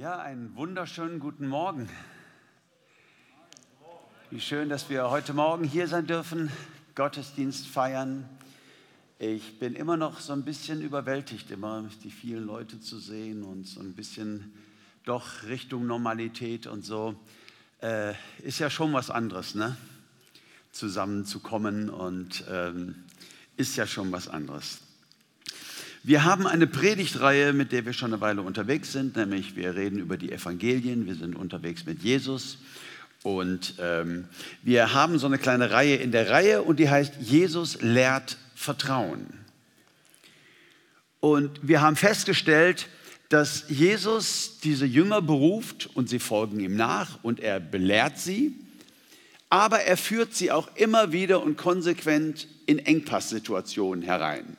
Ja, einen wunderschönen guten Morgen. Wie schön, dass wir heute Morgen hier sein dürfen, Gottesdienst feiern. Ich bin immer noch so ein bisschen überwältigt, immer die vielen Leute zu sehen und so ein bisschen doch Richtung Normalität und so. Äh, ist ja schon was anderes, ne? Zusammenzukommen und ähm, ist ja schon was anderes. Wir haben eine Predigtreihe, mit der wir schon eine Weile unterwegs sind, nämlich wir reden über die Evangelien, wir sind unterwegs mit Jesus. Und ähm, wir haben so eine kleine Reihe in der Reihe und die heißt Jesus lehrt Vertrauen. Und wir haben festgestellt, dass Jesus diese Jünger beruft und sie folgen ihm nach und er belehrt sie, aber er führt sie auch immer wieder und konsequent in Engpasssituationen herein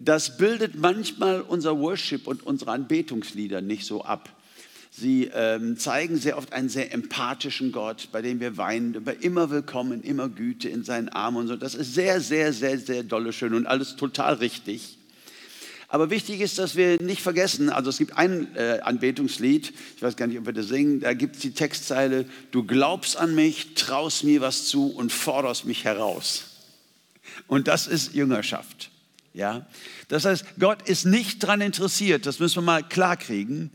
das bildet manchmal unser Worship und unsere Anbetungslieder nicht so ab. Sie ähm, zeigen sehr oft einen sehr empathischen Gott, bei dem wir weinen, über immer willkommen, immer Güte in seinen Armen und so. Das ist sehr, sehr, sehr, sehr dolle schön und alles total richtig. Aber wichtig ist, dass wir nicht vergessen, also es gibt ein äh, Anbetungslied, ich weiß gar nicht, ob wir das singen, da gibt es die Textzeile, du glaubst an mich, traust mir was zu und forderst mich heraus. Und das ist Jüngerschaft. Ja? Das heißt, Gott ist nicht daran interessiert, das müssen wir mal klarkriegen.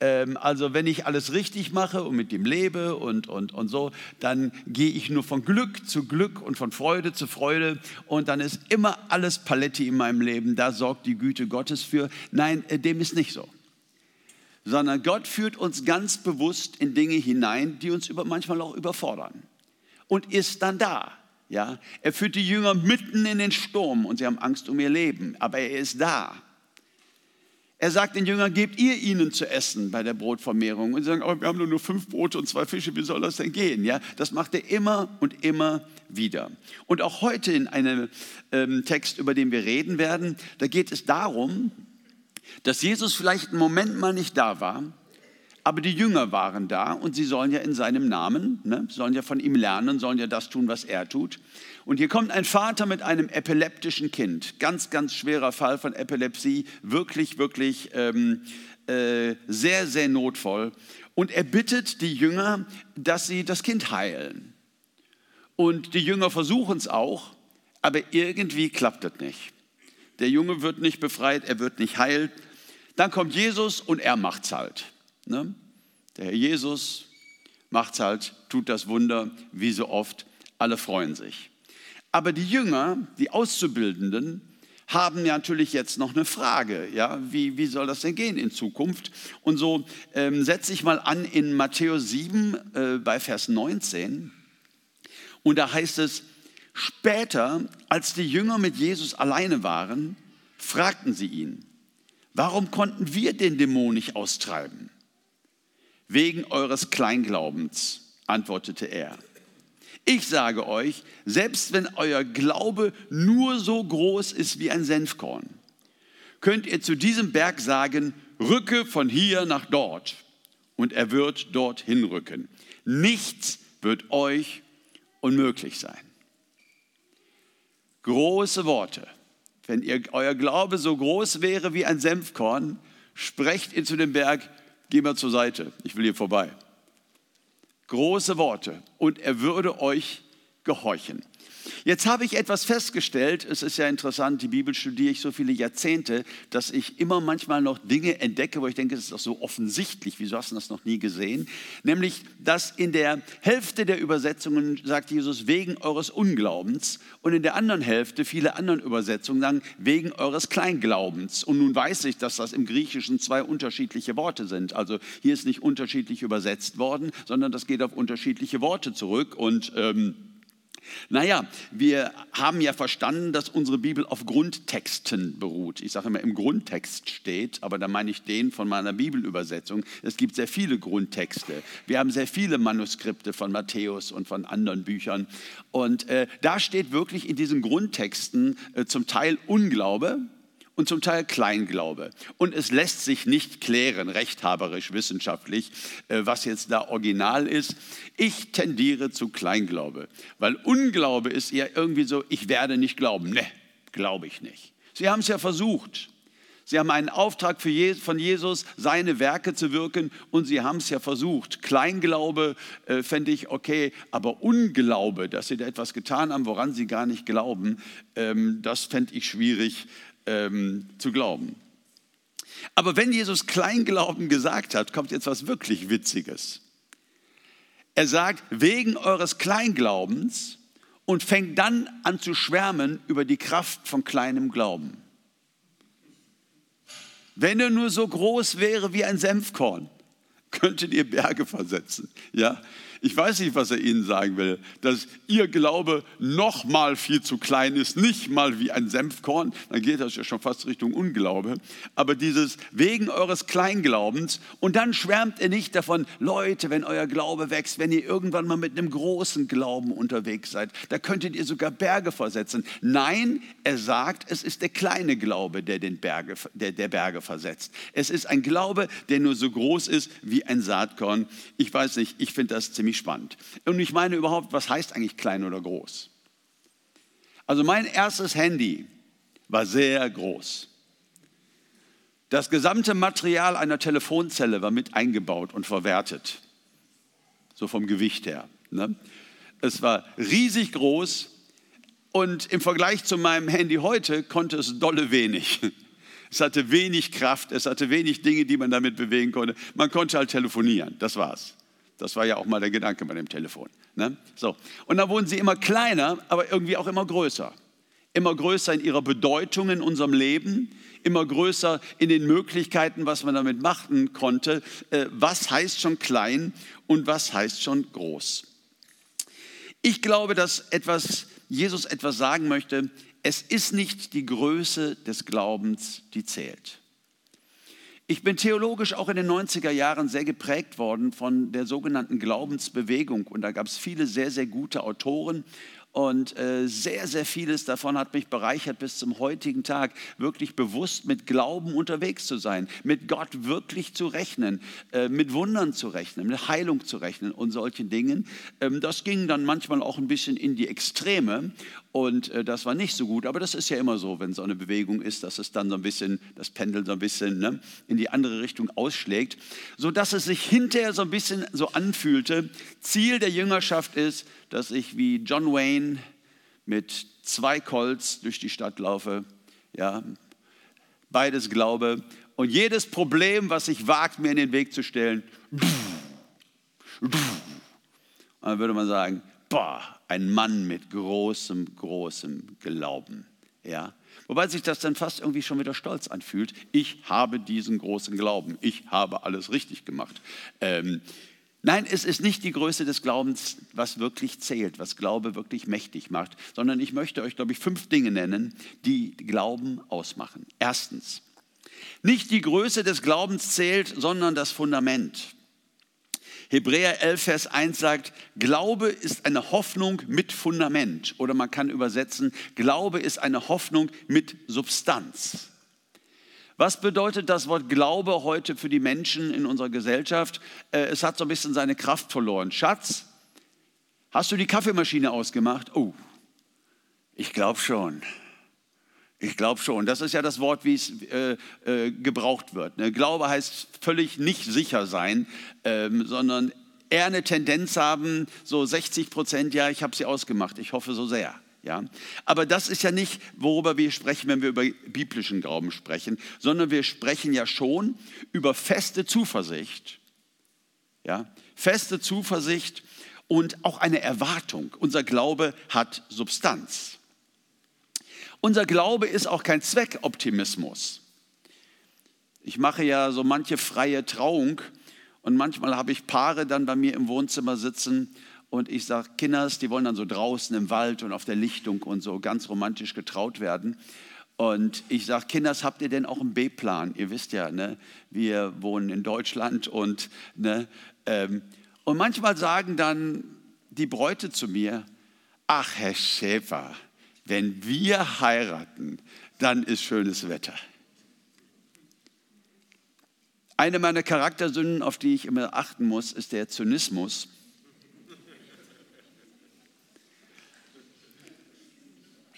Ähm, also wenn ich alles richtig mache und mit ihm lebe und, und, und so, dann gehe ich nur von Glück zu Glück und von Freude zu Freude und dann ist immer alles Paletti in meinem Leben, da sorgt die Güte Gottes für. Nein, äh, dem ist nicht so. Sondern Gott führt uns ganz bewusst in Dinge hinein, die uns über, manchmal auch überfordern und ist dann da ja, er führt die Jünger mitten in den Sturm und sie haben Angst um ihr Leben, aber er ist da. Er sagt den Jüngern, gebt ihr ihnen zu essen bei der Brotvermehrung. Und sie sagen, oh, wir haben nur fünf Brote und zwei Fische, wie soll das denn gehen? Ja, das macht er immer und immer wieder. Und auch heute in einem ähm, Text, über den wir reden werden, da geht es darum, dass Jesus vielleicht einen Moment mal nicht da war, aber die Jünger waren da und sie sollen ja in seinem Namen, ne, sollen ja von ihm lernen, sollen ja das tun, was er tut. Und hier kommt ein Vater mit einem epileptischen Kind. Ganz, ganz schwerer Fall von Epilepsie. Wirklich, wirklich ähm, äh, sehr, sehr notvoll. Und er bittet die Jünger, dass sie das Kind heilen. Und die Jünger versuchen es auch, aber irgendwie klappt das nicht. Der Junge wird nicht befreit, er wird nicht heilt. Dann kommt Jesus und er macht's halt. Ne? Der Herr Jesus macht halt, tut das Wunder, wie so oft. Alle freuen sich. Aber die Jünger, die Auszubildenden, haben ja natürlich jetzt noch eine Frage. Ja? Wie, wie soll das denn gehen in Zukunft? Und so ähm, setze ich mal an in Matthäus 7 äh, bei Vers 19. Und da heißt es, später, als die Jünger mit Jesus alleine waren, fragten sie ihn, warum konnten wir den Dämon nicht austreiben? Wegen eures Kleinglaubens, antwortete er. Ich sage euch, selbst wenn euer Glaube nur so groß ist wie ein Senfkorn, könnt ihr zu diesem Berg sagen, rücke von hier nach dort und er wird dorthin rücken. Nichts wird euch unmöglich sein. Große Worte. Wenn ihr, euer Glaube so groß wäre wie ein Senfkorn, sprecht ihr zu dem Berg, geh mal zur Seite, ich will hier vorbei. Große Worte und er würde euch gehorchen. Jetzt habe ich etwas festgestellt, es ist ja interessant, die Bibel studiere ich so viele Jahrzehnte, dass ich immer manchmal noch Dinge entdecke, wo ich denke, das ist doch so offensichtlich, wieso hast du das noch nie gesehen? Nämlich, dass in der Hälfte der Übersetzungen sagt Jesus, wegen eures Unglaubens und in der anderen Hälfte, viele anderen Übersetzungen sagen, wegen eures Kleinglaubens. Und nun weiß ich, dass das im Griechischen zwei unterschiedliche Worte sind. Also hier ist nicht unterschiedlich übersetzt worden, sondern das geht auf unterschiedliche Worte zurück und ähm, naja, wir haben ja verstanden, dass unsere Bibel auf Grundtexten beruht. Ich sage immer, im Grundtext steht, aber da meine ich den von meiner Bibelübersetzung. Es gibt sehr viele Grundtexte. Wir haben sehr viele Manuskripte von Matthäus und von anderen Büchern. Und äh, da steht wirklich in diesen Grundtexten äh, zum Teil Unglaube, und zum Teil Kleinglaube. Und es lässt sich nicht klären, rechthaberisch, wissenschaftlich, äh, was jetzt da original ist. Ich tendiere zu Kleinglaube, weil Unglaube ist ja irgendwie so, ich werde nicht glauben. Ne, glaube ich nicht. Sie haben es ja versucht. Sie haben einen Auftrag von Jesus, seine Werke zu wirken und sie haben es ja versucht. Kleinglaube äh, fände ich okay, aber Unglaube, dass sie da etwas getan haben, woran sie gar nicht glauben, ähm, das fände ich schwierig ähm, zu glauben. Aber wenn Jesus Kleinglauben gesagt hat, kommt jetzt was wirklich Witziges. Er sagt, wegen eures Kleinglaubens und fängt dann an zu schwärmen über die Kraft von kleinem Glauben. Wenn er nur so groß wäre wie ein Senfkorn, könntet ihr Berge versetzen. Ja, ich weiß nicht, was er ihnen sagen will, dass ihr Glaube noch mal viel zu klein ist, nicht mal wie ein Senfkorn, dann geht das ja schon fast Richtung Unglaube. Aber dieses wegen eures Kleinglaubens und dann schwärmt er nicht davon, Leute, wenn euer Glaube wächst, wenn ihr irgendwann mal mit einem großen Glauben unterwegs seid, da könntet ihr sogar Berge versetzen. Nein, er sagt, es ist der kleine Glaube, der den Berge, der, der Berge versetzt. Es ist ein Glaube, der nur so groß ist wie ein Saatkorn. Ich weiß nicht, ich finde das ziemlich spannend. Und ich meine überhaupt, was heißt eigentlich klein oder groß? Also mein erstes Handy war sehr groß. Das gesamte Material einer Telefonzelle war mit eingebaut und verwertet, so vom Gewicht her. Ne? Es war riesig groß und im Vergleich zu meinem Handy heute konnte es dolle wenig. Es hatte wenig Kraft, es hatte wenig Dinge, die man damit bewegen konnte. Man konnte halt telefonieren, das war's. Das war ja auch mal der Gedanke bei dem Telefon. Ne? So. Und dann wurden sie immer kleiner, aber irgendwie auch immer größer. Immer größer in ihrer Bedeutung in unserem Leben, immer größer in den Möglichkeiten, was man damit machen konnte. Äh, was heißt schon klein und was heißt schon groß? Ich glaube, dass etwas, Jesus etwas sagen möchte, es ist nicht die Größe des Glaubens, die zählt. Ich bin theologisch auch in den 90er Jahren sehr geprägt worden von der sogenannten Glaubensbewegung. Und da gab es viele sehr, sehr gute Autoren. Und äh, sehr, sehr vieles davon hat mich bereichert bis zum heutigen Tag, wirklich bewusst mit Glauben unterwegs zu sein, mit Gott wirklich zu rechnen, äh, mit Wundern zu rechnen, mit Heilung zu rechnen und solchen Dingen. Ähm, das ging dann manchmal auch ein bisschen in die Extreme und äh, das war nicht so gut. Aber das ist ja immer so, wenn so eine Bewegung ist, dass es dann so ein bisschen, das Pendel so ein bisschen ne, in die andere Richtung ausschlägt, sodass es sich hinterher so ein bisschen so anfühlte. Ziel der Jüngerschaft ist, dass ich wie John Wayne mit zwei Colts durch die Stadt laufe, ja, beides glaube und jedes Problem, was sich wagt, mir in den Weg zu stellen, dann würde man sagen, boah, ein Mann mit großem, großem Glauben. Ja? Wobei sich das dann fast irgendwie schon wieder stolz anfühlt. Ich habe diesen großen Glauben. Ich habe alles richtig gemacht. Ähm, nein, es ist nicht die Größe des Glaubens, was wirklich zählt, was Glaube wirklich mächtig macht, sondern ich möchte euch, glaube ich, fünf Dinge nennen, die Glauben ausmachen. Erstens, nicht die Größe des Glaubens zählt, sondern das Fundament. Hebräer 11, Vers 1 sagt, Glaube ist eine Hoffnung mit Fundament. Oder man kann übersetzen, Glaube ist eine Hoffnung mit Substanz. Was bedeutet das Wort Glaube heute für die Menschen in unserer Gesellschaft? Äh, es hat so ein bisschen seine Kraft verloren. Schatz, hast du die Kaffeemaschine ausgemacht? Oh, ich glaube schon. Ich glaube schon. Das ist ja das Wort, wie es äh, äh, gebraucht wird. Ne? Glaube heißt völlig nicht sicher sein, ähm, sondern eher eine Tendenz haben, so 60 Prozent, ja, ich habe sie ausgemacht, ich hoffe so sehr. Ja? Aber das ist ja nicht, worüber wir sprechen, wenn wir über biblischen Glauben sprechen, sondern wir sprechen ja schon über feste Zuversicht. Ja? Feste Zuversicht und auch eine Erwartung. Unser Glaube hat Substanz. Unser Glaube ist auch kein Zweckoptimismus. Ich mache ja so manche freie Trauung und manchmal habe ich Paare dann bei mir im Wohnzimmer sitzen und ich sage, Kinders, die wollen dann so draußen im Wald und auf der Lichtung und so ganz romantisch getraut werden. Und ich sage, Kinders, habt ihr denn auch einen B-Plan? Ihr wisst ja, ne, wir wohnen in Deutschland und, ne, ähm, und manchmal sagen dann die Bräute zu mir, ach Herr Schäfer, wenn wir heiraten, dann ist schönes Wetter. Eine meiner Charaktersünden, auf die ich immer achten muss, ist der Zynismus.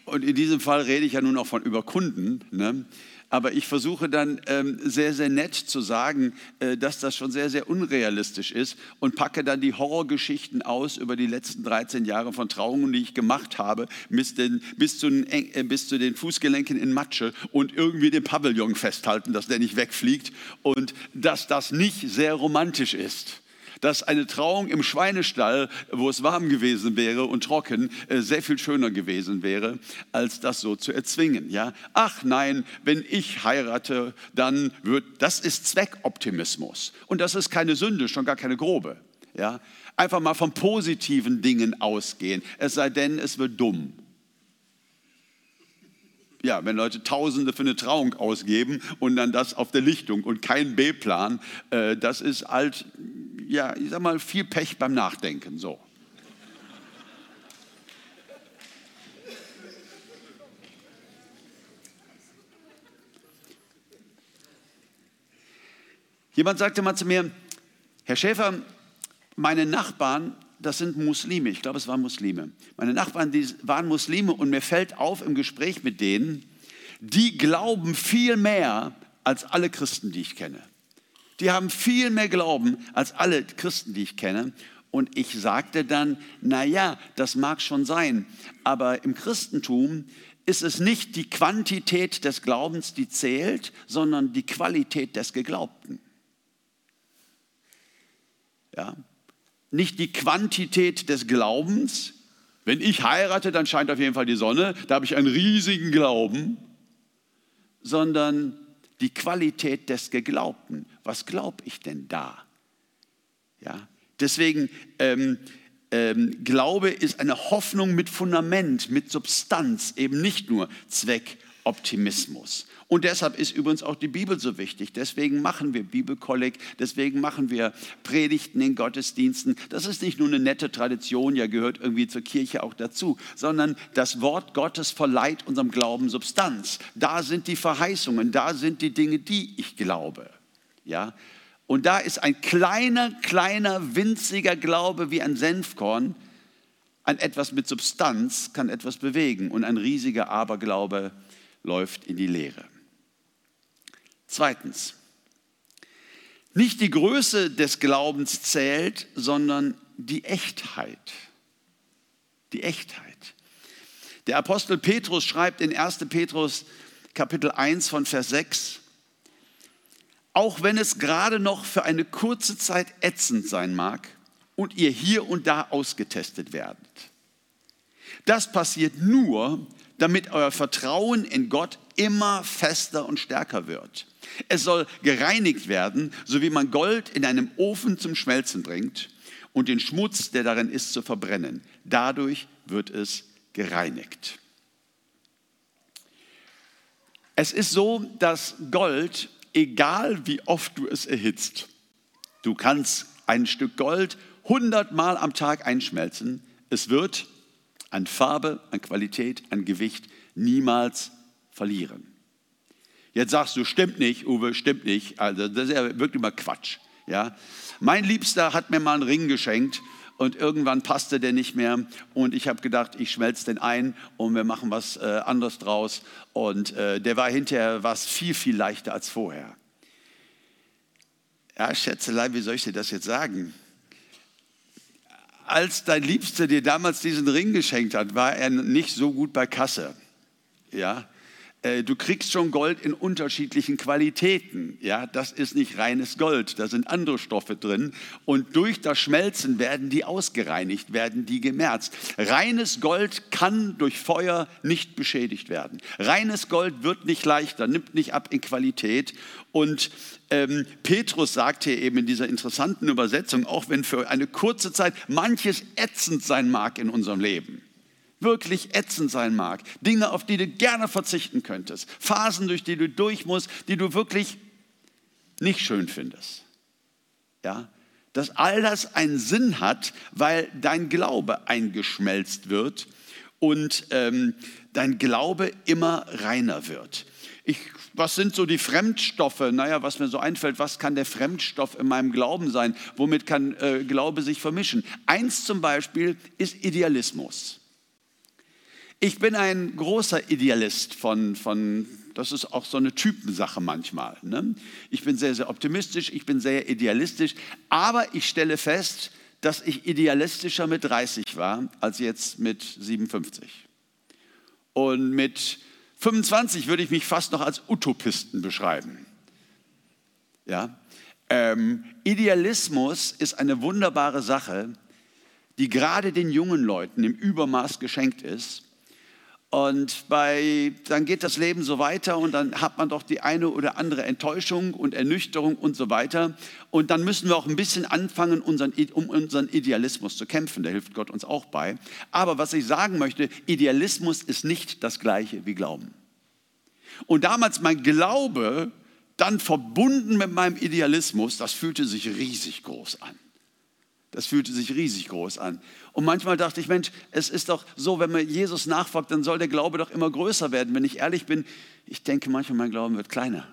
und in diesem Fall rede ich ja nun auch von über Kunden. Ne? Aber ich versuche dann ähm, sehr, sehr nett zu sagen, äh, dass das schon sehr, sehr unrealistisch ist und packe dann die Horrorgeschichten aus über die letzten 13 Jahre von Trauungen, die ich gemacht habe, bis, den, bis, zu, den, äh, bis zu den Fußgelenken in Matsche und irgendwie den Pavillon festhalten, dass der nicht wegfliegt und dass das nicht sehr romantisch ist dass eine Trauung im Schweinestall, wo es warm gewesen wäre und trocken, äh, sehr viel schöner gewesen wäre, als das so zu erzwingen. Ja? Ach nein, wenn ich heirate, dann wird, das ist Zweckoptimismus. Und das ist keine Sünde, schon gar keine grobe. Ja? Einfach mal von positiven Dingen ausgehen, es sei denn, es wird dumm ja, wenn Leute Tausende für eine Trauung ausgeben und dann das auf der Lichtung und kein B-Plan, äh, das ist halt ja, ich sag mal, viel Pech beim Nachdenken. So. Jemand sagte mal zu mir, Herr Schäfer, meine Nachbarn, das sind Muslime, ich glaube, es waren Muslime. Meine Nachbarn, die waren Muslime und mir fällt auf im Gespräch mit denen, die glauben viel mehr als alle Christen, die ich kenne. Die haben viel mehr Glauben als alle Christen, die ich kenne. Und ich sagte dann, na ja, das mag schon sein, aber im Christentum ist es nicht die Quantität des Glaubens, die zählt, sondern die Qualität des Geglaubten. Ja? Nicht die Quantität des Glaubens. Wenn ich heirate, dann scheint auf jeden Fall die Sonne, da habe ich einen riesigen Glauben, sondern die Qualität des Geglaubten. Was glaube ich denn da? Ja, deswegen, ähm, ähm, Glaube ist eine Hoffnung mit Fundament, mit Substanz, eben nicht nur Zweckoptimismus. Und deshalb ist übrigens auch die Bibel so wichtig. Deswegen machen wir Bibelkolleg, deswegen machen wir Predigten in Gottesdiensten. Das ist nicht nur eine nette Tradition, ja gehört irgendwie zur Kirche auch dazu, sondern das Wort Gottes verleiht unserem Glauben Substanz. Da sind die Verheißungen, da sind die Dinge, die ich glaube. Ja? Und da ist ein kleiner, kleiner, winziger Glaube wie ein Senfkorn, ein etwas mit Substanz kann etwas bewegen und ein riesiger Aberglaube läuft in die Leere. Zweitens, nicht die Größe des Glaubens zählt, sondern die Echtheit. Die Echtheit. Der Apostel Petrus schreibt in 1. Petrus Kapitel 1 von Vers 6, auch wenn es gerade noch für eine kurze Zeit ätzend sein mag und ihr hier und da ausgetestet werdet. Das passiert nur, damit euer Vertrauen in Gott immer fester und stärker wird. Es soll gereinigt werden, so wie man Gold in einem Ofen zum Schmelzen bringt und den Schmutz, der darin ist, zu verbrennen. Dadurch wird es gereinigt. Es ist so, dass Gold, egal wie oft du es erhitzt, du kannst ein Stück Gold hundertmal am Tag einschmelzen, es wird an Farbe, an Qualität, an Gewicht niemals verlieren. Jetzt sagst du, stimmt nicht, Uwe, stimmt nicht. Also das ist ja wirklich mal Quatsch. Ja? Mein Liebster hat mir mal einen Ring geschenkt und irgendwann passte der nicht mehr und ich habe gedacht, ich schmelze den ein und wir machen was äh, anderes draus und äh, der war hinterher was viel, viel leichter als vorher. Ja, Schätzelein, wie soll ich dir das jetzt sagen? Als dein Liebster dir damals diesen Ring geschenkt hat, war er nicht so gut bei Kasse. Ja, du kriegst schon Gold in unterschiedlichen Qualitäten. Ja, das ist nicht reines Gold, da sind andere Stoffe drin. Und durch das Schmelzen werden die ausgereinigt, werden die gemerzt. Reines Gold kann durch Feuer nicht beschädigt werden. Reines Gold wird nicht leichter, nimmt nicht ab in Qualität. Und ähm, Petrus sagt hier eben in dieser interessanten Übersetzung, auch wenn für eine kurze Zeit manches ätzend sein mag in unserem Leben wirklich ätzend sein mag, Dinge, auf die du gerne verzichten könntest, Phasen, durch die du durch musst, die du wirklich nicht schön findest. Ja, dass all das einen Sinn hat, weil dein Glaube eingeschmelzt wird und ähm, dein Glaube immer reiner wird. Ich, was sind so die Fremdstoffe? Naja, was mir so einfällt, was kann der Fremdstoff in meinem Glauben sein? Womit kann äh, Glaube sich vermischen? Eins zum Beispiel ist Idealismus. Ich bin ein großer Idealist von, von das ist auch so eine Typensache manchmal. Ne? Ich bin sehr, sehr optimistisch, ich bin sehr idealistisch, aber ich stelle fest, dass ich idealistischer mit 30 war als jetzt mit 57. Und mit 25 würde ich mich fast noch als Utopisten beschreiben. Ja? Ähm, Idealismus ist eine wunderbare Sache, die gerade den jungen Leuten im Übermaß geschenkt ist und bei, dann geht das Leben so weiter und dann hat man doch die eine oder andere Enttäuschung und Ernüchterung und so weiter. Und dann müssen wir auch ein bisschen anfangen, unseren, um unseren Idealismus zu kämpfen. Da hilft Gott uns auch bei. Aber was ich sagen möchte, Idealismus ist nicht das gleiche wie Glauben. Und damals mein Glaube, dann verbunden mit meinem Idealismus, das fühlte sich riesig groß an. Das fühlte sich riesig groß an. Und manchmal dachte ich, Mensch, es ist doch so, wenn man Jesus nachfolgt, dann soll der Glaube doch immer größer werden. Wenn ich ehrlich bin, ich denke manchmal, mein Glauben wird kleiner.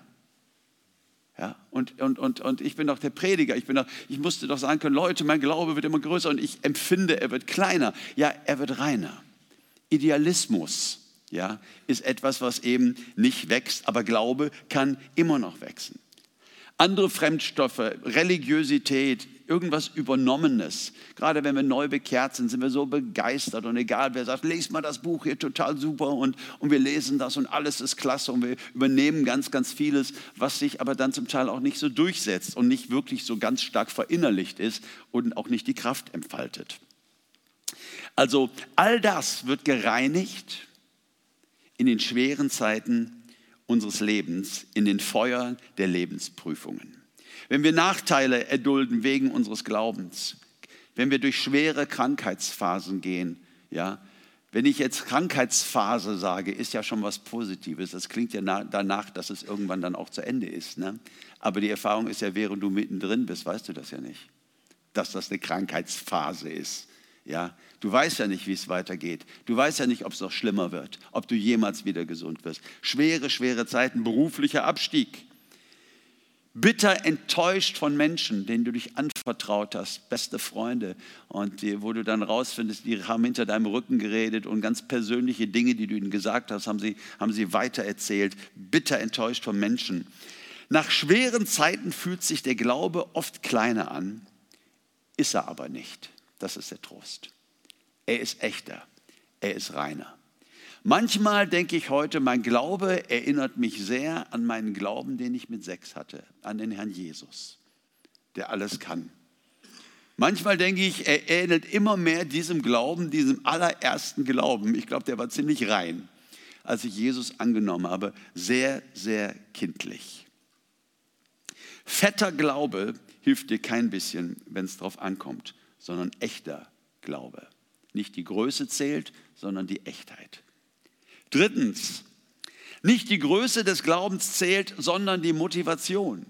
Ja, und, und, und, und ich bin doch der Prediger. Ich, bin doch, ich musste doch sagen können, Leute, mein Glaube wird immer größer und ich empfinde, er wird kleiner. Ja, er wird reiner. Idealismus ja, ist etwas, was eben nicht wächst, aber Glaube kann immer noch wachsen. Andere Fremdstoffe, Religiosität, irgendwas Übernommenes. Gerade wenn wir neu bekehrt sind, sind wir so begeistert und egal wer sagt, lest mal das Buch hier, total super und, und wir lesen das und alles ist klasse und wir übernehmen ganz, ganz vieles, was sich aber dann zum Teil auch nicht so durchsetzt und nicht wirklich so ganz stark verinnerlicht ist und auch nicht die Kraft entfaltet. Also all das wird gereinigt in den schweren Zeiten unseres Lebens, in den Feuern der Lebensprüfungen wenn wir Nachteile erdulden wegen unseres Glaubens, wenn wir durch schwere Krankheitsphasen gehen, ja, wenn ich jetzt Krankheitsphase sage, ist ja schon was Positives. Das klingt ja danach, dass es irgendwann dann auch zu Ende ist. Ne? Aber die Erfahrung ist ja, während du mittendrin bist, weißt du das ja nicht, dass das eine Krankheitsphase ist. Ja, du weißt ja nicht, wie es weitergeht. Du weißt ja nicht, ob es noch schlimmer wird, ob du jemals wieder gesund wirst. Schwere, schwere Zeiten, beruflicher Abstieg bitter enttäuscht von Menschen, denen du dich anvertraut hast, beste Freunde, und die, wo du dann rausfindest, die haben hinter deinem Rücken geredet und ganz persönliche Dinge, die du ihnen gesagt hast, haben sie, haben sie weitererzählt, bitter enttäuscht von Menschen. Nach schweren Zeiten fühlt sich der Glaube oft kleiner an, ist er aber nicht. Das ist der Trost. Er ist echter, er ist reiner. Manchmal denke ich heute, mein Glaube erinnert mich sehr an meinen Glauben, den ich mit sechs hatte, an den Herrn Jesus, der alles kann. Manchmal denke ich, er ähnelt immer mehr diesem Glauben, diesem allerersten Glauben. Ich glaube, der war ziemlich rein, als ich Jesus angenommen habe. Sehr, sehr kindlich. Fetter Glaube hilft dir kein bisschen, wenn es darauf ankommt, sondern echter Glaube. Nicht die Größe zählt, sondern die Echtheit. Drittens, nicht die Größe des Glaubens zählt, sondern die Motivation.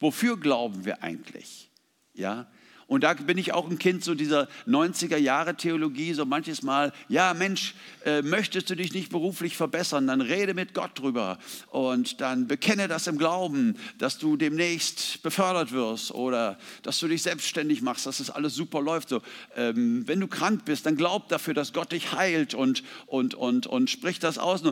Wofür glauben wir eigentlich? Ja, und da bin ich auch ein Kind so dieser 90er Jahre Theologie, so manches Mal, ja Mensch, äh, möchtest du dich nicht beruflich verbessern, dann rede mit Gott drüber und dann bekenne das im Glauben, dass du demnächst befördert wirst oder dass du dich selbstständig machst, dass das alles super läuft. So, ähm, wenn du krank bist, dann glaub dafür, dass Gott dich heilt und, und, und, und sprich das aus.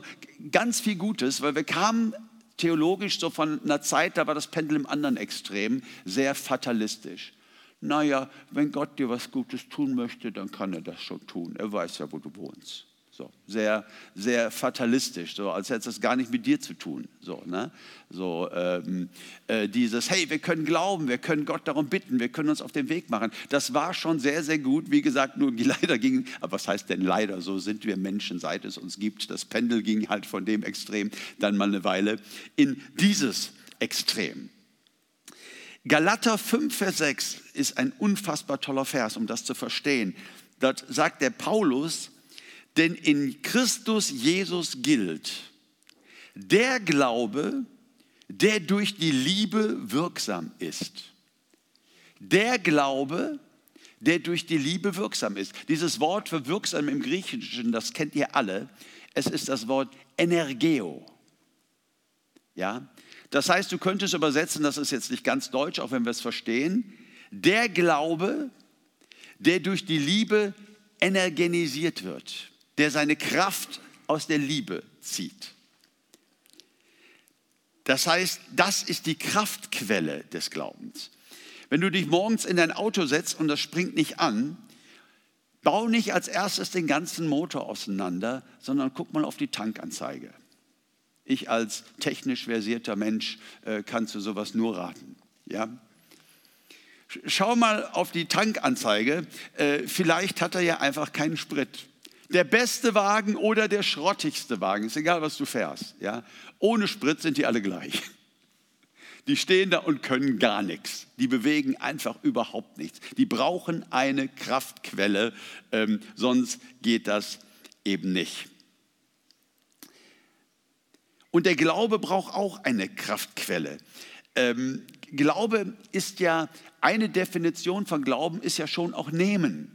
Ganz viel Gutes, weil wir kamen theologisch so von einer Zeit, da war das Pendel im anderen Extrem, sehr fatalistisch naja, wenn Gott dir was Gutes tun möchte, dann kann er das schon tun. Er weiß ja, wo du wohnst. So, sehr, sehr fatalistisch, so als hätte es gar nicht mit dir zu tun. So, ne? so ähm, äh, dieses, hey, wir können glauben, wir können Gott darum bitten, wir können uns auf den Weg machen. Das war schon sehr, sehr gut. Wie gesagt, nur leider ging, aber was heißt denn leider? So sind wir Menschen, seit es uns gibt. Das Pendel ging halt von dem Extrem dann mal eine Weile in dieses Extrem. Galater 5, Vers 6 ist ein unfassbar toller Vers, um das zu verstehen. Dort sagt der Paulus, denn in Christus Jesus gilt der Glaube, der durch die Liebe wirksam ist. Der Glaube, der durch die Liebe wirksam ist. Dieses Wort für wirksam im Griechischen, das kennt ihr alle. Es ist das Wort Energeo. Ja, das heißt, du könntest übersetzen, das ist jetzt nicht ganz deutsch, auch wenn wir es verstehen, der Glaube, der durch die Liebe energenisiert wird, der seine Kraft aus der Liebe zieht. Das heißt, das ist die Kraftquelle des Glaubens. Wenn du dich morgens in dein Auto setzt und das springt nicht an, bau nicht als erstes den ganzen Motor auseinander, sondern guck mal auf die Tankanzeige. Ich als technisch versierter Mensch äh, kann zu sowas nur raten. Ja? Schau mal auf die Tankanzeige. Äh, vielleicht hat er ja einfach keinen Sprit. Der beste Wagen oder der schrottigste Wagen, ist egal, was du fährst. Ja? Ohne Sprit sind die alle gleich. Die stehen da und können gar nichts. Die bewegen einfach überhaupt nichts. Die brauchen eine Kraftquelle, ähm, sonst geht das eben nicht. Und der Glaube braucht auch eine Kraftquelle. Ähm, Glaube ist ja, eine Definition von Glauben ist ja schon auch nehmen.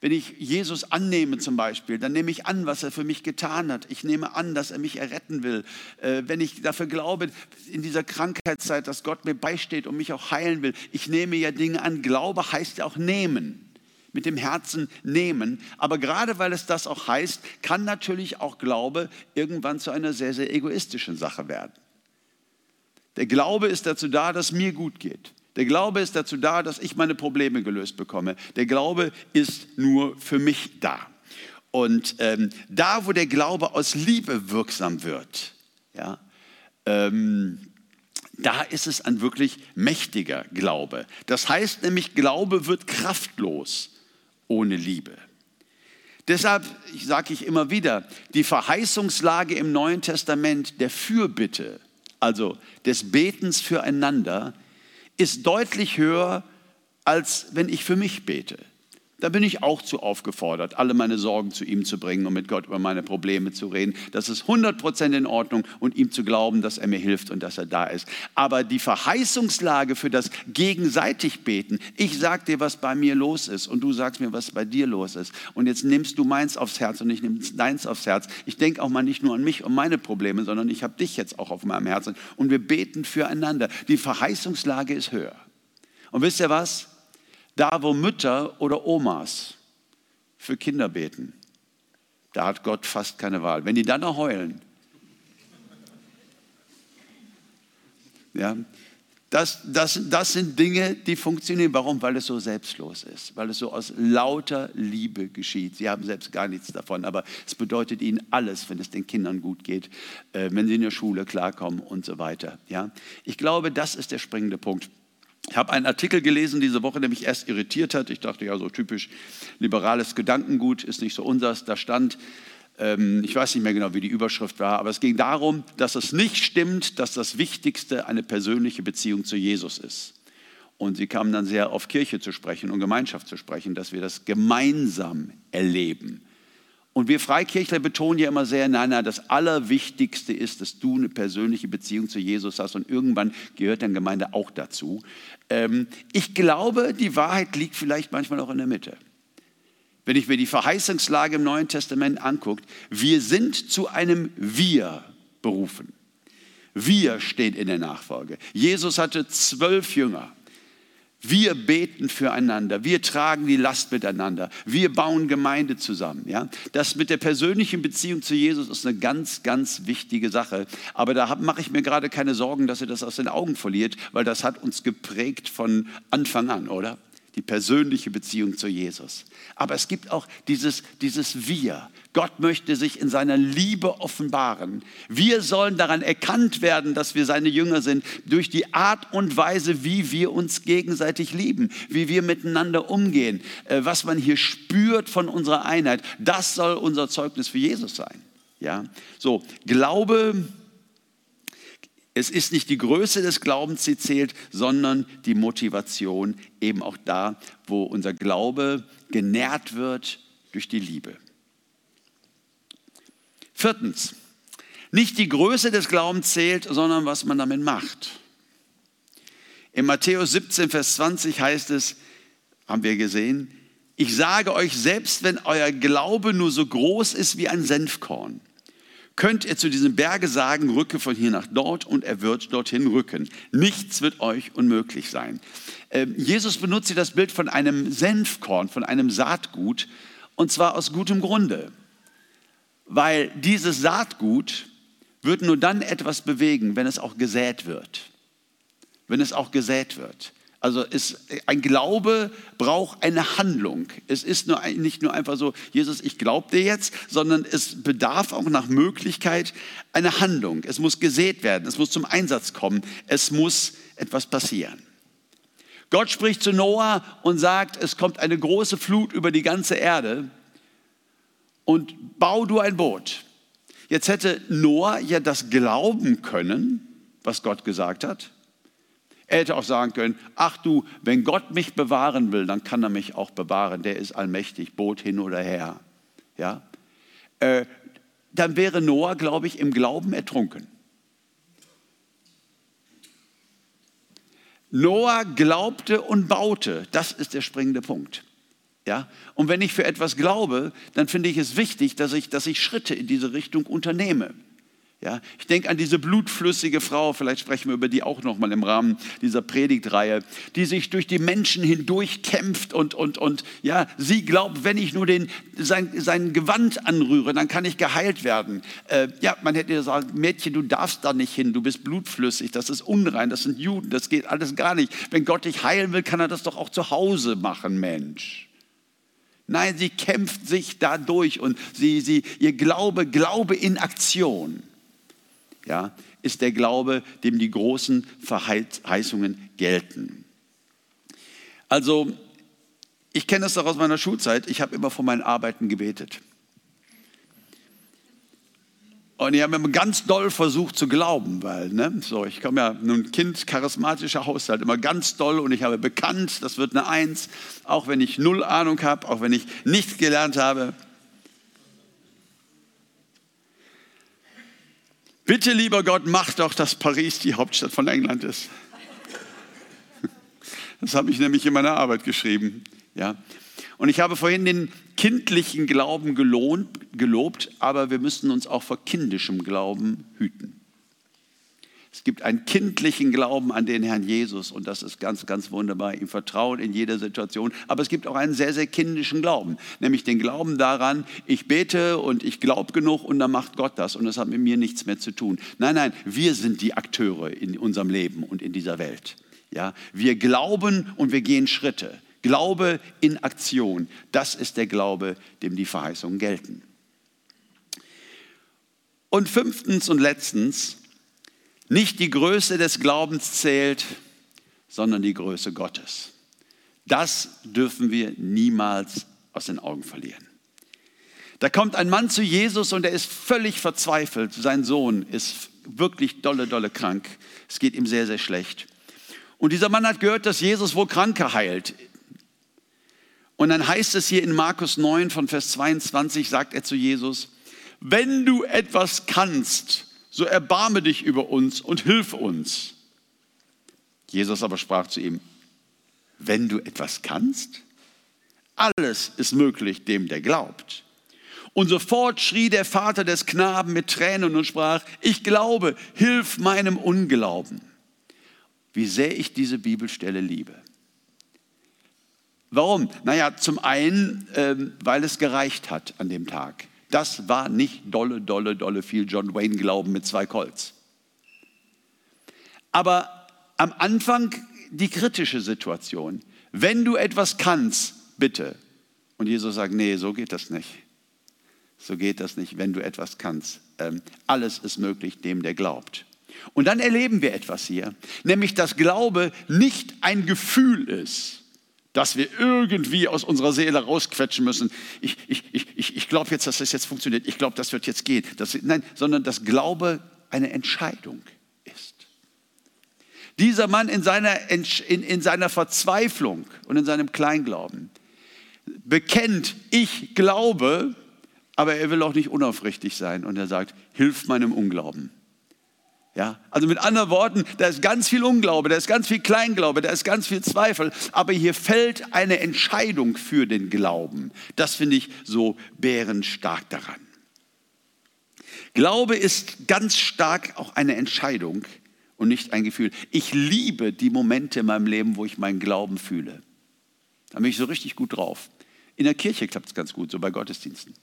Wenn ich Jesus annehme zum Beispiel, dann nehme ich an, was er für mich getan hat. Ich nehme an, dass er mich erretten will. Äh, wenn ich dafür glaube, in dieser Krankheitszeit, dass Gott mir beisteht und mich auch heilen will, ich nehme ja Dinge an. Glaube heißt ja auch nehmen mit dem Herzen nehmen. Aber gerade weil es das auch heißt, kann natürlich auch Glaube irgendwann zu einer sehr, sehr egoistischen Sache werden. Der Glaube ist dazu da, dass mir gut geht. Der Glaube ist dazu da, dass ich meine Probleme gelöst bekomme. Der Glaube ist nur für mich da. Und ähm, da, wo der Glaube aus Liebe wirksam wird, ja, ähm, da ist es ein wirklich mächtiger Glaube. Das heißt nämlich, Glaube wird kraftlos ohne Liebe. Deshalb sage ich immer wieder, die Verheißungslage im Neuen Testament der Fürbitte, also des Betens füreinander, ist deutlich höher, als wenn ich für mich bete. Da bin ich auch zu aufgefordert, alle meine Sorgen zu ihm zu bringen und mit Gott über meine Probleme zu reden. Das ist 100% in Ordnung und ihm zu glauben, dass er mir hilft und dass er da ist. Aber die Verheißungslage für das gegenseitig Beten, ich sag dir, was bei mir los ist und du sagst mir, was bei dir los ist. Und jetzt nimmst du meins aufs Herz und ich nehme deins aufs Herz. Ich denke auch mal nicht nur an mich und meine Probleme, sondern ich habe dich jetzt auch auf meinem Herzen. Und wir beten füreinander. Die Verheißungslage ist höher. Und wisst ihr was? Da, wo Mütter oder Omas für Kinder beten, da hat Gott fast keine Wahl. Wenn die dann noch heulen, ja, das, das, das sind Dinge, die funktionieren. Warum? Weil es so selbstlos ist, weil es so aus lauter Liebe geschieht. Sie haben selbst gar nichts davon, aber es bedeutet ihnen alles, wenn es den Kindern gut geht, äh, wenn sie in der Schule klarkommen und so weiter. Ja? Ich glaube, das ist der springende Punkt. Ich habe einen Artikel gelesen diese Woche, der mich erst irritiert hat. Ich dachte, ja, so typisch liberales Gedankengut ist nicht so unseres. Da stand, ähm, ich weiß nicht mehr genau, wie die Überschrift war, aber es ging darum, dass es nicht stimmt, dass das Wichtigste eine persönliche Beziehung zu Jesus ist. Und sie kamen dann sehr auf Kirche zu sprechen und Gemeinschaft zu sprechen, dass wir das gemeinsam erleben. Und wir Freikirchler betonen ja immer sehr, nein, nein, das Allerwichtigste ist, dass du eine persönliche Beziehung zu Jesus hast und irgendwann gehört deine Gemeinde auch dazu. Ähm, ich glaube, die Wahrheit liegt vielleicht manchmal auch in der Mitte. Wenn ich mir die Verheißungslage im Neuen Testament angucke, wir sind zu einem Wir berufen. Wir stehen in der Nachfolge. Jesus hatte zwölf Jünger. Wir beten füreinander, wir tragen die Last miteinander, wir bauen Gemeinde zusammen. Ja? Das mit der persönlichen Beziehung zu Jesus ist eine ganz, ganz wichtige Sache. Aber da mache ich mir gerade keine Sorgen, dass ihr das aus den Augen verliert, weil das hat uns geprägt von Anfang an, oder? die persönliche Beziehung zu Jesus. Aber es gibt auch dieses, dieses Wir. Gott möchte sich in seiner Liebe offenbaren. Wir sollen daran erkannt werden, dass wir seine Jünger sind, durch die Art und Weise, wie wir uns gegenseitig lieben, wie wir miteinander umgehen, äh, was man hier spürt von unserer Einheit. Das soll unser Zeugnis für Jesus sein. Ja, so Glaube es ist nicht die Größe des Glaubens, die zählt, sondern die Motivation, eben auch da, wo unser Glaube genährt wird durch die Liebe. Viertens, nicht die Größe des Glaubens zählt, sondern was man damit macht. In Matthäus 17, Vers 20 heißt es, haben wir gesehen, ich sage euch, selbst wenn euer Glaube nur so groß ist wie ein Senfkorn, könnt ihr zu diesem Berge sagen, rücke von hier nach dort und er wird dorthin rücken. Nichts wird euch unmöglich sein. Ähm, Jesus benutzt hier das Bild von einem Senfkorn, von einem Saatgut und zwar aus gutem Grunde. Weil dieses Saatgut wird nur dann etwas bewegen, wenn es auch gesät wird. Wenn es auch gesät wird. Also ist, ein Glaube braucht eine Handlung. Es ist nur, nicht nur einfach so, Jesus, ich glaube dir jetzt, sondern es bedarf auch nach Möglichkeit einer Handlung. Es muss gesät werden, es muss zum Einsatz kommen, es muss etwas passieren. Gott spricht zu Noah und sagt, es kommt eine große Flut über die ganze Erde und bau du ein Boot. Jetzt hätte Noah ja das glauben können, was Gott gesagt hat. Er hätte auch sagen können, ach du, wenn Gott mich bewahren will, dann kann er mich auch bewahren. Der ist allmächtig, Boot hin oder her. Ja? Äh, dann wäre Noah, glaube ich, im Glauben ertrunken. Noah glaubte und baute. Das ist der springende Punkt. Ja? Und wenn ich für etwas glaube, dann finde ich es wichtig, dass ich, dass ich Schritte in diese Richtung unternehme. Ja, ich denke an diese blutflüssige Frau, vielleicht sprechen wir über die auch nochmal im Rahmen dieser Predigtreihe, die sich durch die Menschen hindurch kämpft und, und, und ja, sie glaubt, wenn ich nur den, sein, sein Gewand anrühre, dann kann ich geheilt werden. Äh, ja, man hätte gesagt, Mädchen, du darfst da nicht hin, du bist blutflüssig, das ist unrein, das sind Juden, das geht alles gar nicht. Wenn Gott dich heilen will, kann er das doch auch zu Hause machen, Mensch. Nein, sie kämpft sich da durch und sie, sie, ihr Glaube, Glaube in Aktion ja, ist der Glaube, dem die großen Verheißungen gelten. Also, ich kenne das doch aus meiner Schulzeit. Ich habe immer vor meinen Arbeiten gebetet. Und ich habe immer ganz doll versucht zu glauben, weil, ne, so, ich komme ja nun Kind charismatischer Haushalt, immer ganz doll und ich habe bekannt, das wird eine Eins, auch wenn ich null Ahnung habe, auch wenn ich nichts gelernt habe. Bitte, lieber Gott, mach doch, dass Paris die Hauptstadt von England ist. Das habe ich nämlich in meiner Arbeit geschrieben. Ja. Und ich habe vorhin den kindlichen Glauben gelohnt, gelobt, aber wir müssen uns auch vor kindischem Glauben hüten. Es gibt einen kindlichen Glauben an den Herrn Jesus und das ist ganz, ganz wunderbar, ihm vertrauen in jeder Situation. Aber es gibt auch einen sehr, sehr kindischen Glauben, nämlich den Glauben daran, ich bete und ich glaube genug und dann macht Gott das und das hat mit mir nichts mehr zu tun. Nein, nein, wir sind die Akteure in unserem Leben und in dieser Welt. Ja, wir glauben und wir gehen Schritte. Glaube in Aktion, das ist der Glaube, dem die Verheißungen gelten. Und fünftens und letztens, nicht die Größe des Glaubens zählt, sondern die Größe Gottes. Das dürfen wir niemals aus den Augen verlieren. Da kommt ein Mann zu Jesus und er ist völlig verzweifelt. Sein Sohn ist wirklich dolle, dolle krank. Es geht ihm sehr, sehr schlecht. Und dieser Mann hat gehört, dass Jesus wohl Kranke heilt. Und dann heißt es hier in Markus 9 von Vers 22, sagt er zu Jesus, wenn du etwas kannst, so erbarme dich über uns und hilf uns. Jesus aber sprach zu ihm, wenn du etwas kannst, alles ist möglich dem, der glaubt. Und sofort schrie der Vater des Knaben mit Tränen und sprach, ich glaube, hilf meinem Unglauben. Wie sehr ich diese Bibelstelle liebe. Warum? Naja, zum einen, ähm, weil es gereicht hat an dem Tag. Das war nicht dolle, dolle, dolle viel John Wayne Glauben mit zwei Colts. Aber am Anfang die kritische Situation. Wenn du etwas kannst, bitte. Und Jesus sagt, nee, so geht das nicht. So geht das nicht, wenn du etwas kannst. Ähm, alles ist möglich dem, der glaubt. Und dann erleben wir etwas hier, nämlich dass Glaube nicht ein Gefühl ist dass wir irgendwie aus unserer Seele rausquetschen müssen. Ich, ich, ich, ich glaube jetzt, dass das jetzt funktioniert. Ich glaube, das wird jetzt gehen. Das, nein, sondern dass Glaube eine Entscheidung ist. Dieser Mann in seiner, in, in seiner Verzweiflung und in seinem Kleinglauben bekennt, ich glaube, aber er will auch nicht unaufrichtig sein. Und er sagt, hilf meinem Unglauben. Ja, also mit anderen Worten, da ist ganz viel Unglaube, da ist ganz viel Kleinglaube, da ist ganz viel Zweifel, aber hier fällt eine Entscheidung für den Glauben. Das finde ich so bärenstark daran. Glaube ist ganz stark auch eine Entscheidung und nicht ein Gefühl. Ich liebe die Momente in meinem Leben, wo ich meinen Glauben fühle. Da bin ich so richtig gut drauf. In der Kirche klappt es ganz gut, so bei Gottesdiensten.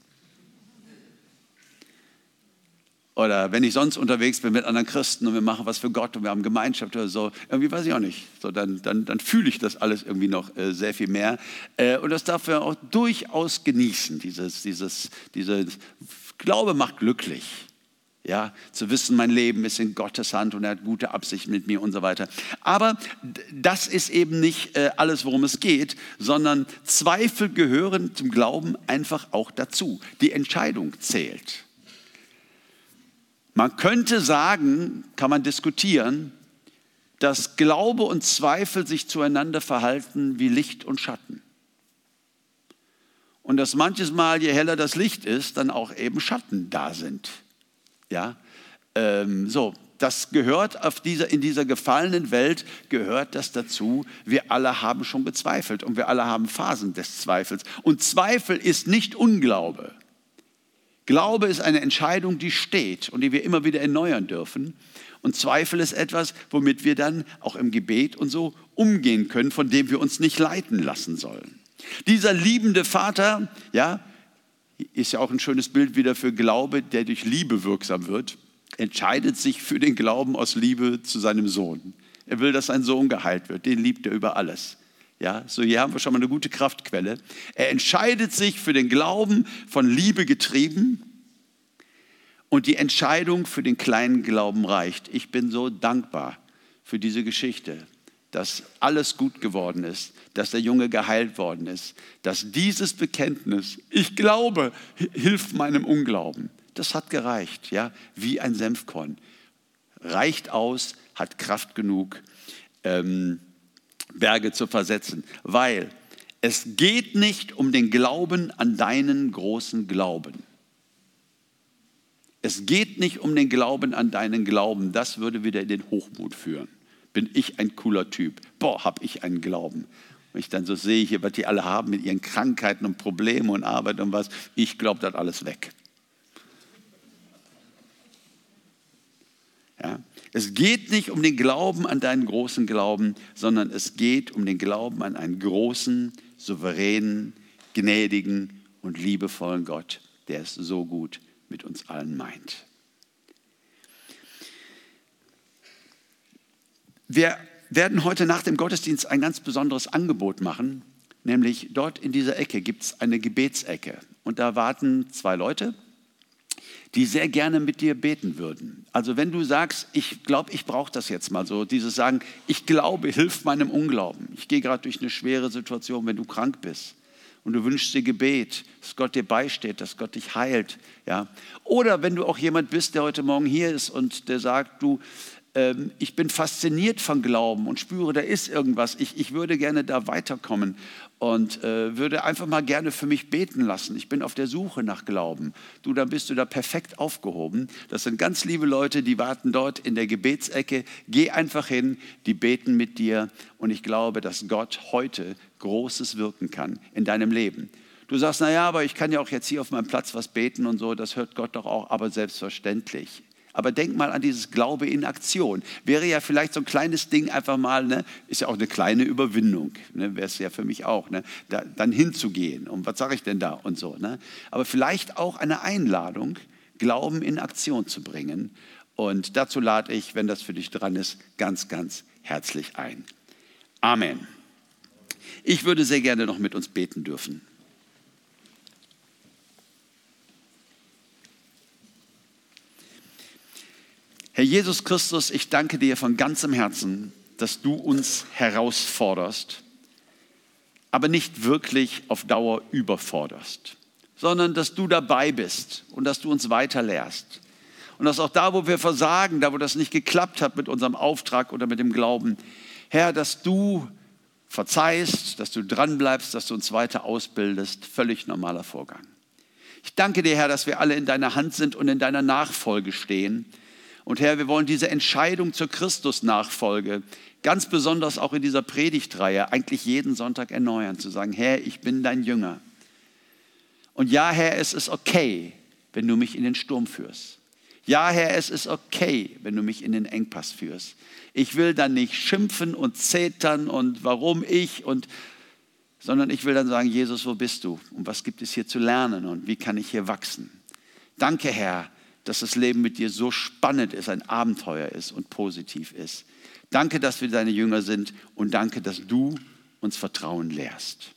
Oder wenn ich sonst unterwegs bin mit anderen Christen und wir machen was für Gott und wir haben Gemeinschaft oder so, irgendwie weiß ich auch nicht. So, dann, dann, dann fühle ich das alles irgendwie noch äh, sehr viel mehr. Äh, und das darf wir auch durchaus genießen. Dieses, dieses, dieses Glaube macht glücklich. Ja, zu wissen, mein Leben ist in Gottes Hand und er hat gute Absichten mit mir und so weiter. Aber das ist eben nicht äh, alles, worum es geht, sondern Zweifel gehören zum Glauben einfach auch dazu. Die Entscheidung zählt. Man könnte sagen, kann man diskutieren, dass Glaube und Zweifel sich zueinander verhalten wie Licht und Schatten. Und dass manches Mal, je heller das Licht ist, dann auch eben Schatten da sind. Ja, ähm, so, das gehört dieser, in dieser gefallenen Welt, gehört das dazu. Wir alle haben schon gezweifelt und wir alle haben Phasen des Zweifels. Und Zweifel ist nicht Unglaube. Glaube ist eine Entscheidung, die steht und die wir immer wieder erneuern dürfen. Und Zweifel ist etwas, womit wir dann auch im Gebet und so umgehen können, von dem wir uns nicht leiten lassen sollen. Dieser liebende Vater, ja, ist ja auch ein schönes Bild wieder für Glaube, der durch Liebe wirksam wird, entscheidet sich für den Glauben aus Liebe zu seinem Sohn. Er will, dass sein Sohn geheilt wird. Den liebt er über alles. Ja, so hier haben wir schon mal eine gute Kraftquelle. Er entscheidet sich für den Glauben von Liebe getrieben und die Entscheidung für den kleinen Glauben reicht. Ich bin so dankbar für diese Geschichte, dass alles gut geworden ist, dass der Junge geheilt worden ist, dass dieses Bekenntnis, ich glaube, hilft meinem Unglauben. Das hat gereicht, ja, wie ein Senfkorn. Reicht aus, hat Kraft genug, ähm, Berge zu versetzen, weil es geht nicht um den Glauben an deinen großen Glauben. Es geht nicht um den Glauben an deinen Glauben. Das würde wieder in den Hochmut führen bin ich ein cooler Typ. Boah, habe ich einen Glauben. Wenn ich dann so sehe hier, was die alle haben mit ihren Krankheiten und Problemen und Arbeit und was, ich glaube das alles weg. Ja? Es geht nicht um den Glauben an deinen großen Glauben, sondern es geht um den Glauben an einen großen, souveränen, gnädigen und liebevollen Gott, der es so gut mit uns allen meint. Wir werden heute nach dem Gottesdienst ein ganz besonderes Angebot machen, nämlich dort in dieser Ecke gibt es eine Gebetsecke und da warten zwei Leute, die sehr gerne mit dir beten würden. Also wenn du sagst, ich glaube, ich brauche das jetzt mal so, dieses Sagen, ich glaube, hilft meinem Unglauben. Ich gehe gerade durch eine schwere Situation, wenn du krank bist und du wünschst dir Gebet, dass Gott dir beisteht, dass Gott dich heilt, ja. Oder wenn du auch jemand bist, der heute Morgen hier ist und der sagt, du, ähm, ich bin fasziniert von Glauben und spüre, da ist irgendwas. Ich, ich würde gerne da weiterkommen und äh, würde einfach mal gerne für mich beten lassen. Ich bin auf der Suche nach Glauben. Du, dann bist du da perfekt aufgehoben. Das sind ganz liebe Leute, die warten dort in der Gebetsecke. Geh einfach hin, die beten mit dir und ich glaube, dass Gott heute Großes wirken kann in deinem Leben. Du sagst, naja, aber ich kann ja auch jetzt hier auf meinem Platz was beten und so, das hört Gott doch auch, aber selbstverständlich. Aber denk mal an dieses Glaube in Aktion. Wäre ja vielleicht so ein kleines Ding einfach mal, ne, ist ja auch eine kleine Überwindung, ne, wäre es ja für mich auch, ne, da, dann hinzugehen. Und was sage ich denn da und so. Ne? Aber vielleicht auch eine Einladung, Glauben in Aktion zu bringen. Und dazu lade ich, wenn das für dich dran ist, ganz, ganz herzlich ein. Amen. Ich würde sehr gerne noch mit uns beten dürfen. Herr Jesus Christus, ich danke dir von ganzem Herzen, dass du uns herausforderst, aber nicht wirklich auf Dauer überforderst, sondern dass du dabei bist und dass du uns weiterlehrst. Und dass auch da, wo wir versagen, da, wo das nicht geklappt hat mit unserem Auftrag oder mit dem Glauben, Herr, dass du verzeihst, dass du dranbleibst, dass du uns weiter ausbildest, völlig normaler Vorgang. Ich danke dir, Herr, dass wir alle in deiner Hand sind und in deiner Nachfolge stehen und Herr, wir wollen diese Entscheidung zur Christusnachfolge ganz besonders auch in dieser Predigtreihe eigentlich jeden Sonntag erneuern, zu sagen, Herr, ich bin dein Jünger. Und ja, Herr, es ist okay, wenn du mich in den Sturm führst. Ja, Herr, es ist okay, wenn du mich in den Engpass führst. Ich will dann nicht schimpfen und zetern und warum ich und sondern ich will dann sagen, Jesus, wo bist du? Und was gibt es hier zu lernen und wie kann ich hier wachsen? Danke, Herr, dass das Leben mit dir so spannend ist, ein Abenteuer ist und positiv ist. Danke, dass wir deine Jünger sind und danke, dass du uns Vertrauen lehrst.